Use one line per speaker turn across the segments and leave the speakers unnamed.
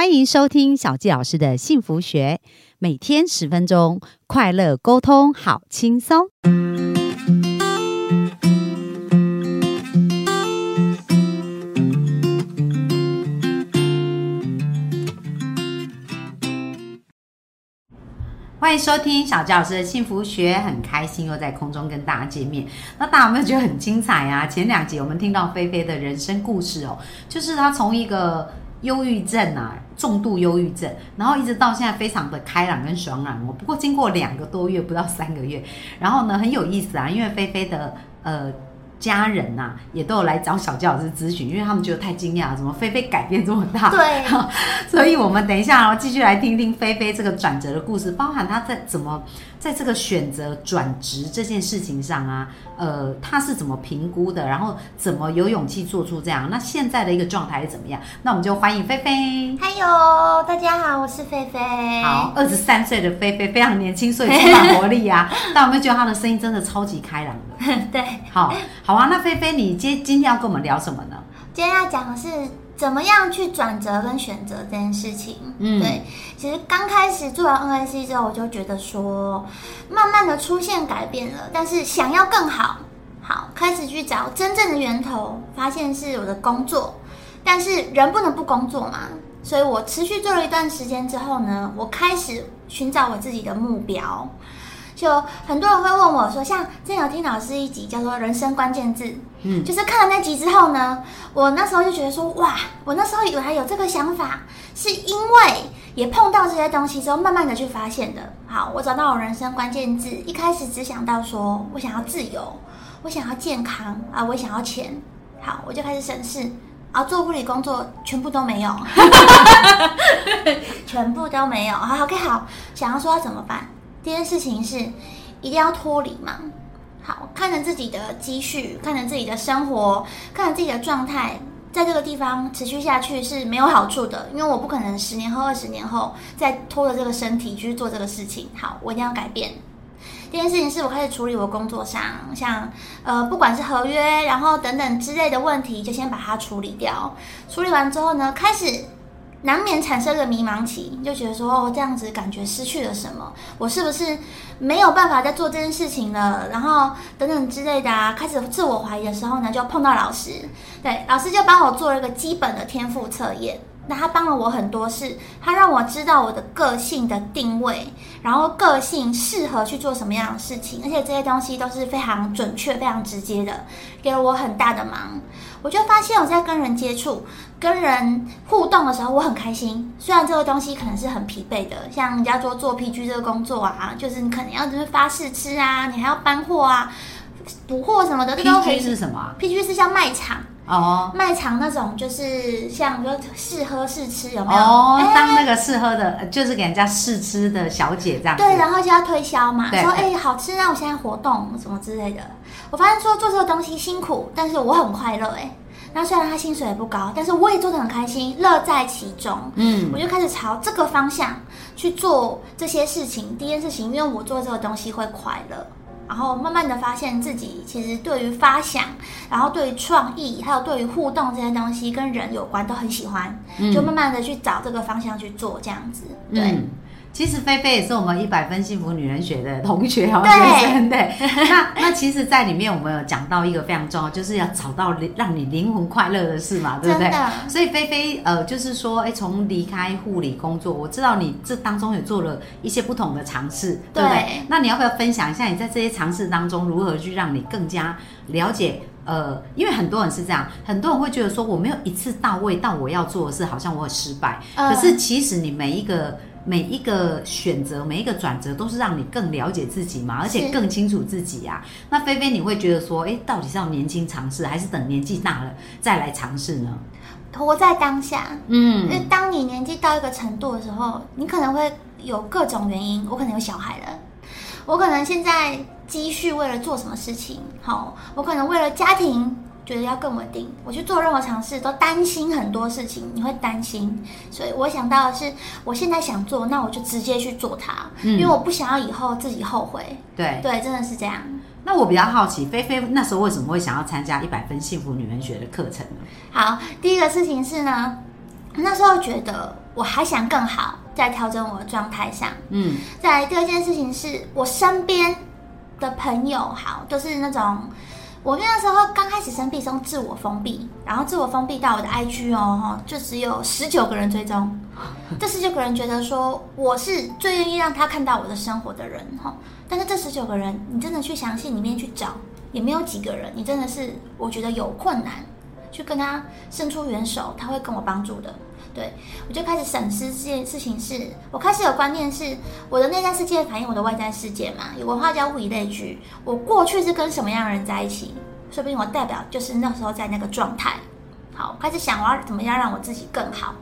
欢迎收听小纪老师的幸福学，每天十分钟，快乐沟通，好轻松。欢迎收听小纪老师的幸福学，很开心又在空中跟大家见面。那大家有没有觉得很精彩啊？前两集我们听到菲菲的人生故事哦，就是她从一个忧郁症啊，重度忧郁症，然后一直到现在非常的开朗跟爽朗哦。不过经过两个多月，不到三个月，然后呢很有意思啊，因为菲菲的呃。家人呐，也都有来找小教老师咨询，因为他们觉得太惊讶，怎么菲菲改变这么大？
对，
所以我们等一下哦，继续来听听菲菲这个转折的故事，包含她在怎么在这个选择转职这件事情上啊，呃，她是怎么评估的，然后怎么有勇气做出这样？那现在的一个状态是怎么样？那我们就欢迎菲菲。
嗨哟，大家好，我是菲菲。
好，二十三岁的菲菲非常年轻，所以充满活力啊！但有没有觉得她的声音真的超级开朗的？
对，
好。好啊，那菲菲，你今今天要跟我们聊什么呢？
今天要讲的是怎么样去转折跟选择这件事情。嗯，对，其实刚开始做完 NIC 之后，我就觉得说，慢慢的出现改变了，但是想要更好，好开始去找真正的源头，发现是我的工作，但是人不能不工作嘛，所以我持续做了一段时间之后呢，我开始寻找我自己的目标。就很多人会问我说，像之前有听老师一集叫做《人生关键字》，嗯，就是看了那集之后呢，我那时候就觉得说，哇，我那时候以为还有这个想法，是因为也碰到这些东西之后，慢慢的去发现的。好，我找到我人生关键字，一开始只想到说我想要自由，我想要健康啊，我想要钱。好，我就开始审视，啊，做护理工作全部都没有，全部都没有。好，OK，好，想要说要怎么办？第一件事情是一定要脱离嘛，好，看着自己的积蓄，看着自己的生活，看着自己的状态，在这个地方持续下去是没有好处的，因为我不可能十年后、二十年后再拖着这个身体去做这个事情。好，我一定要改变。第一件事情是我开始处理我工作上，像呃，不管是合约，然后等等之类的问题，就先把它处理掉。处理完之后呢，开始。难免产生个迷茫期，就觉得说哦，这样子感觉失去了什么？我是不是没有办法再做这件事情了？然后等等之类的啊，开始自我怀疑的时候呢，就碰到老师，对，老师就帮我做了一个基本的天赋测验。那他帮了我很多事，他让我知道我的个性的定位，然后个性适合去做什么样的事情，而且这些东西都是非常准确、非常直接的，给了我很大的忙。我就发现我在跟人接触、跟人互动的时候，我很开心。虽然这个东西可能是很疲惫的，像人家说做 PG 这个工作啊，就是你可能要就是发试吃啊，你还要搬货啊、补货什么的。
PG 是什么啊
？PG 是像卖场。哦，卖场那种就是像说试喝试吃有没有？
哦，当那个试喝的，就是给人家试吃的小姐这样。
对，然后就要推销嘛，说哎好吃，那我现在活动什么之类的。我发现说做这个东西辛苦，但是我很快乐哎。那虽然他薪水也不高，但是我也做得很开心，乐在其中。嗯，我就开始朝这个方向去做这些事情。第一件事情，因为我做这个东西会快乐。然后慢慢的发现自己其实对于发想，然后对于创意，还有对于互动这些东西跟人有关都很喜欢，就慢慢的去找这个方向去做这样子，对。
其实菲菲也是我们一百分幸福女人学的同学哦学生，对。那 那其实，在里面我们有讲到一个非常重要，就是要找到让你灵魂快乐的事嘛，对不对？所以菲菲呃，就是说，哎，从离开护理工作，我知道你这当中也做了一些不同的尝试，对不对？那你要不要分享一下你在这些尝试当中如何去让你更加了解？呃，因为很多人是这样，很多人会觉得说我没有一次到位到我要做的事，好像我很失败。可是其实你每一个。每一个选择，每一个转折，都是让你更了解自己嘛，而且更清楚自己呀。那菲菲，你会觉得说，哎，到底是要年轻尝试，还是等年纪大了再来尝试呢？
活在当下，嗯，因为当你年纪到一个程度的时候，你可能会有各种原因。我可能有小孩了，我可能现在积蓄为了做什么事情，好，我可能为了家庭。觉得要更稳定，我去做任何尝试都担心很多事情，你会担心，所以我想到的是，我现在想做，那我就直接去做它，因为我不想要以后自己后悔。
对
对，真的是这样。
那我比较好奇，菲菲那时候为什么会想要参加一百分幸福女人学的课程呢？
好，第一个事情是呢，那时候觉得我还想更好，在调整我的状态上。
嗯，
再来第二件事情是我身边的朋友，好，都是那种我那时候刚开始生病，从自我封闭，然后自我封闭到我的 IG 哦，哈，就只有十九个人追踪。这十九个人觉得说我是最愿意让他看到我的生活的人，哈。但是这十九个人，你真的去详细里面去找，也没有几个人，你真的是我觉得有困难去跟他伸出援手，他会跟我帮助的。对，我就开始审视这件事情，是我开始有观念，是我的内在世界反映我的外在世界嘛？有文化叫物以类聚，我过去是跟什么样的人在一起，说不定我代表就是那时候在那个状态。好，开始想我要怎么样让我自己更好，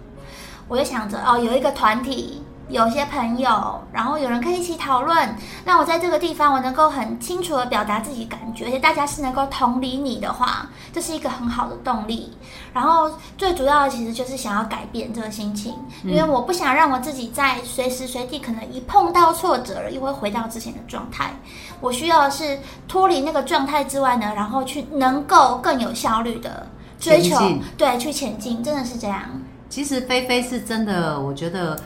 我就想着哦，有一个团体。有些朋友，然后有人可以一起讨论，那我在这个地方，我能够很清楚的表达自己感觉，而且大家是能够同理你的话，这是一个很好的动力。然后最主要的其实就是想要改变这个心情，因为我不想让我自己在随时随地可能一碰到挫折了，又会回到之前的状态。我需要的是脱离那个状态之外呢，然后去能够更有效率的追求，对，去前进，真的是这样。
其实菲菲是真的，我觉得。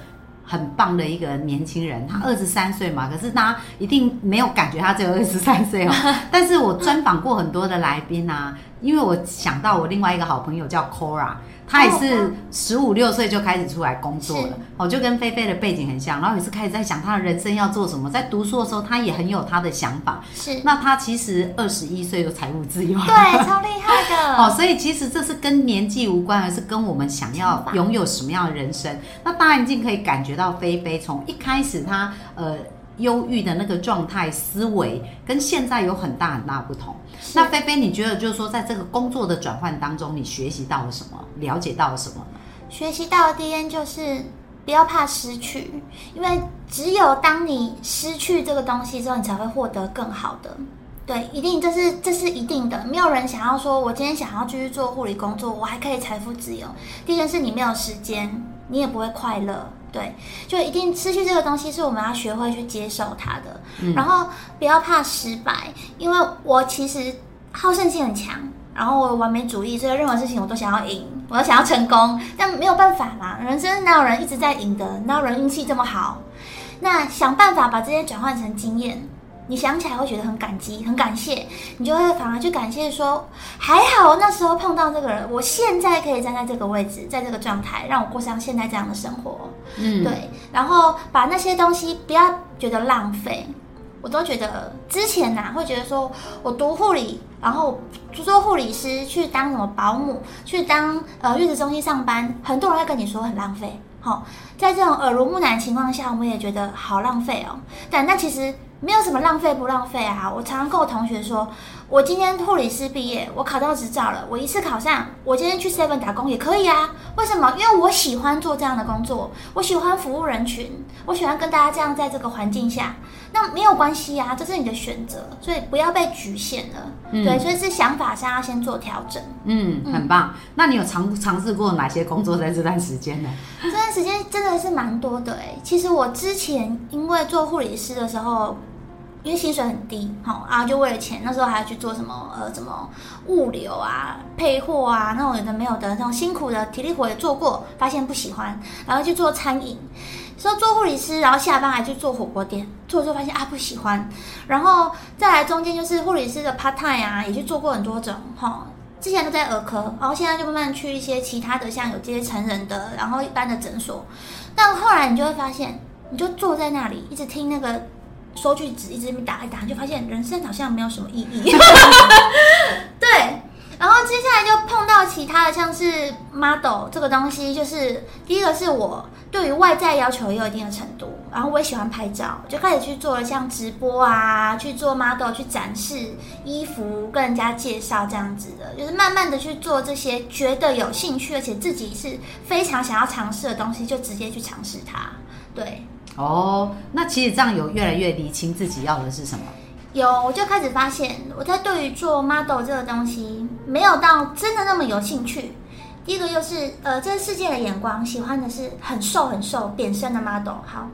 很棒的一个年轻人，他二十三岁嘛，可是他一定没有感觉他只有二十三岁哦。但是我专访过很多的来宾啊，因为我想到我另外一个好朋友叫 Cora。他也是十五六岁就开始出来工作了，哦，就跟菲菲的背景很像，然后也是开始在想他的人生要做什么。在读书的时候，他也很有他的想法。
是，
那他其实二十一岁就财务自由，
对，超厉害的。
哦，所以其实这是跟年纪无关，而是跟我们想要拥有什么样的人生。那当然，已经可以感觉到菲菲从一开始他呃。忧郁的那个状态思维跟现在有很大很大不同。那菲菲，你觉得就是说，在这个工作的转换当中，你学习到了什么？了解到了什么？
学习到的第一就是不要怕失去，因为只有当你失去这个东西之后，你才会获得更好的。对，一定这是这是一定的。没有人想要说，我今天想要继续做护理工作，我还可以财富自由。第一件事，你没有时间，你也不会快乐。对，就一定失去这个东西，是我们要学会去接受它的。然后不要怕失败，因为我其实好胜心很强，然后我完美主义，所以任何事情我都想要赢，我都想要成功。但没有办法嘛，人生哪有人一直在赢的？哪有人运气这么好？那想办法把这些转换成经验。你想起来会觉得很感激、很感谢，你就会反而去感谢说，还好那时候碰到这个人，我现在可以站在这个位置，在这个状态，让我过上现在这样的生活。嗯，对。然后把那些东西不要觉得浪费，我都觉得之前呐会觉得说我读护理，然后做护理师，去当什么保姆，去当呃月子中心上班，很多人会跟你说很浪费。好，在这种耳濡目染的情况下，我们也觉得好浪费哦。但那其实。没有什么浪费不浪费啊！我常常跟我同学说，我今天护理师毕业，我考到执照了，我一次考上，我今天去 seven 打工也可以啊。为什么？因为我喜欢做这样的工作，我喜欢服务人群，我喜欢跟大家这样在这个环境下，那没有关系啊，这是你的选择，所以不要被局限了。对，所以是想法上要先做调整。
嗯，很棒。那你有尝尝试过哪些工作在这段时间呢？
这段时间真的是蛮多的哎。其实我之前因为做护理师的时候。因为薪水很低，好啊，就为了钱，那时候还要去做什么呃，什么物流啊、配货啊，那种有的没有的，那种辛苦的体力活也做过，发现不喜欢，然后去做餐饮，说做护理师，然后下班还去做火锅店，做做发现啊不喜欢，然后再来中间就是护理师的 part time 啊，也去做过很多种，哈，之前都在儿科，然后现在就慢慢去一些其他的，像有这些成人的，然后一般的诊所，但后来你就会发现，你就坐在那里一直听那个。收据纸一直打一打，就发现人生好像没有什么意义。对，然后接下来就碰到其他的，像是 model 这个东西，就是第一个是我对于外在要求也有一定的程度，然后我也喜欢拍照，就开始去做了像直播啊，去做 model 去展示衣服，跟人家介绍这样子的，就是慢慢的去做这些觉得有兴趣，而且自己是非常想要尝试的东西，就直接去尝试它。对。
哦，那其实这样有越来越理清自己要的是什么？
有，我就开始发现，我在对于做 model 这个东西没有到真的那么有兴趣。第一个就是，呃，这个世界的眼光喜欢的是很瘦很瘦、扁身的 model。好，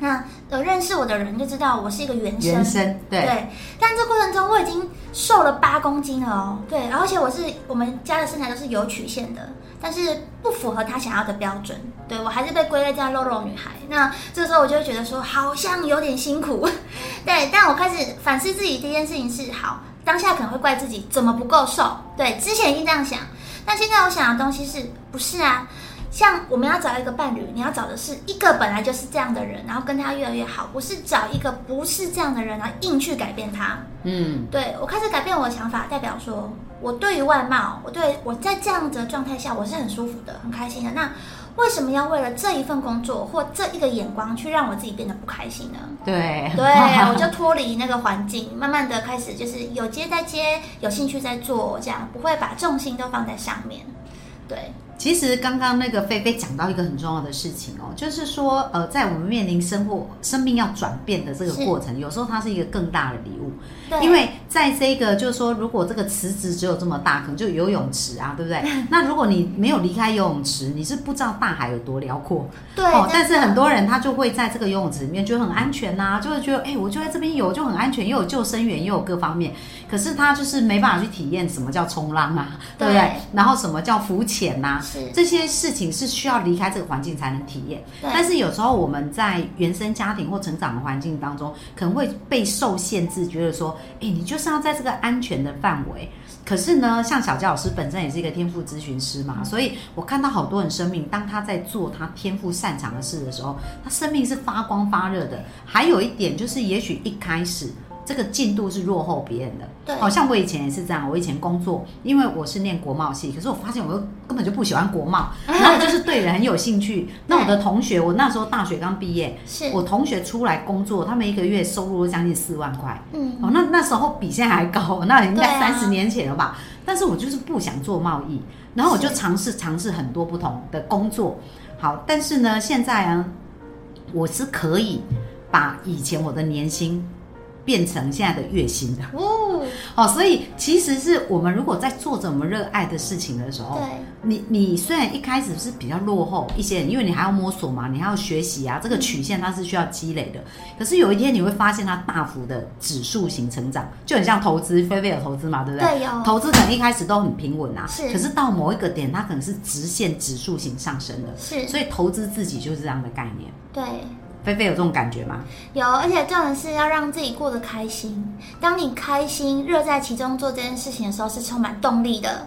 那有认识我的人就知道我是一个原生，
原生对。
对，但这过程中我已经瘦了八公斤了哦。对，而且我是我们家的身材都是有曲线的，但是不符合他想要的标准。对我还是被归类在肉肉女孩。那这时候我就会觉得说，好像有点辛苦。对，但我开始反思自己第一件事情是，好，当下可能会怪自己怎么不够瘦。对，之前已经这样想，但现在我想的东西是不是啊？像我们要找一个伴侣，你要找的是一个本来就是这样的人，然后跟他越来越好，不是找一个不是这样的人，然后硬去改变他。嗯，对我开始改变我的想法，代表说我对于外貌，我对我在这样子的状态下，我是很舒服的，很开心的。那为什么要为了这一份工作或这一个眼光去让我自己变得不开心呢？
对，
对，我就脱离那个环境，慢慢的开始就是有接在接，有兴趣在做，这样不会把重心都放在上面。对。
其实刚刚那个菲菲讲到一个很重要的事情哦，就是说，呃，在我们面临生活、生命要转变的这个过程，有时候它是一个更大的礼物。因为在这个就是说，如果这个池子只有这么大，可能就游泳池啊，对不对？那如果你没有离开游泳池，你是不知道大海有多辽阔。
对。哦，
但是很多人他就会在这个游泳池里面觉得很安全呐，就会觉得，哎，我就在这边游就很安全，又有救生员，又有各方面。可是他就是没办法去体验什么叫冲浪啊，对不对？然后什么叫浮潜呐？这些事情是需要离开这个环境才能体验。但是有时候我们在原生家庭或成长的环境当中，可能会被受限制，觉得说，哎，你就是要在这个安全的范围。可是呢，像小佳老师本身也是一个天赋咨询师嘛，所以我看到好多人生命，当他在做他天赋擅长的事的时候，他生命是发光发热的。还有一点就是，也许一开始。这个进度是落后别人的，
对，
好像我以前也是这样。我以前工作，因为我是念国贸系，可是我发现我又根本就不喜欢国贸，然后就是对人很有兴趣。那我的同学，我那时候大学刚毕业，
是
我同学出来工作，他们一个月收入将近四万块，嗯，哦，那那时候比现在还高，那应该三十年前了吧？但是我就是不想做贸易，然后我就尝试尝试很多不同的工作。好，但是呢，现在啊，我是可以把以前我的年薪。变成现在的月薪的哦，哦，所以其实是我们如果在做着我们热爱的事情的时候，
对，
你你虽然一开始是比较落后一些人，因为你还要摸索嘛，你还要学习啊，这个曲线它是需要积累的。可是有一天你会发现它大幅的指数型成长，就很像投资，菲菲有投资嘛，对不对？
对，有
投资可能一开始都很平稳啊，
是。
可是到某一个点，它可能是直线指数型上升的，
是。
所以投资自己就是这样的概念，
对。
菲菲有这种感觉吗？
有，而且重要的是要让自己过得开心。当你开心、热在其中做这件事情的时候，是充满动力的。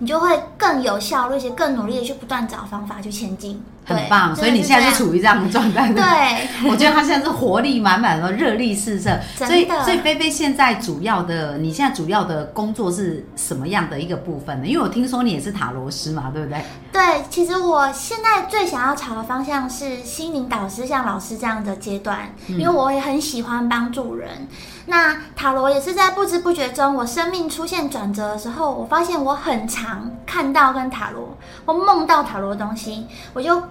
你就会更有效率，且更努力的去不断找方法去前进，
很棒。所以你现在是处于这样的状态。
对，
我觉得他现在是活力满满的，热力四射。所以，所以菲菲现在主要的，你现在主要的工作是什么样的一个部分呢？因为我听说你也是塔罗师嘛，对不对？
对，其实我现在最想要朝的方向是心灵导师，像老师这样的阶段，因为我也很喜欢帮助人。那塔罗也是在不知不觉中，我生命出现转折的时候，我发现我很常看到跟塔罗，我梦到塔罗的东西，我就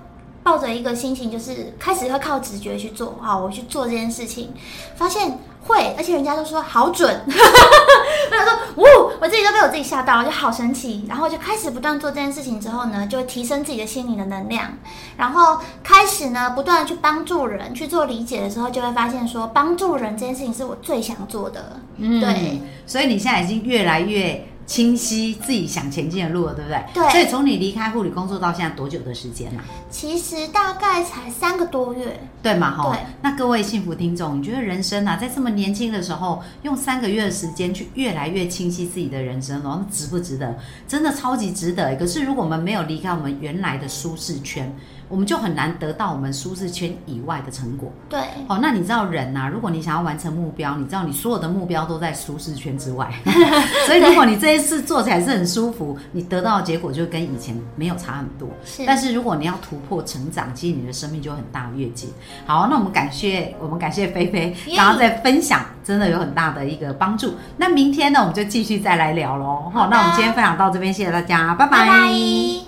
抱着一个心情，就是开始会靠直觉去做，好，我去做这件事情，发现。会，而且人家都说好准，我想说，呜，我自己都被我自己吓到，就好神奇。然后就开始不断做这件事情之后呢，就提升自己的心灵的能量，然后开始呢，不断去帮助人去做理解的时候，就会发现说，帮助人这件事情是我最想做的。嗯，对，
所以你现在已经越来越。清晰自己想前进的路了，对不对？
对。
所以从你离开护理工作到现在多久的时间呢？
其实大概才三个多月，
对嘛？哈。
对。
那各位幸福听众，你觉得人生啊，在这么年轻的时候，用三个月的时间去越来越清晰自己的人生然后，值不值得？真的超级值得。可是如果我们没有离开我们原来的舒适圈，我们就很难得到我们舒适圈以外的成果。
对，
哦，那你知道人呐？如果你想要完成目标，你知道你所有的目标都在舒适圈之外。所以如果你这一次做起来是很舒服，你得到的结果就跟以前没有差很多。
是，
但是如果你要突破成长，其实你的生命就很大跃进。好，那我们感谢我们感谢菲菲刚刚在分享，真的有很大的一个帮助。那明天呢，我们就继续再来聊喽。好，那我们今天分享到这边，谢谢大家，拜拜。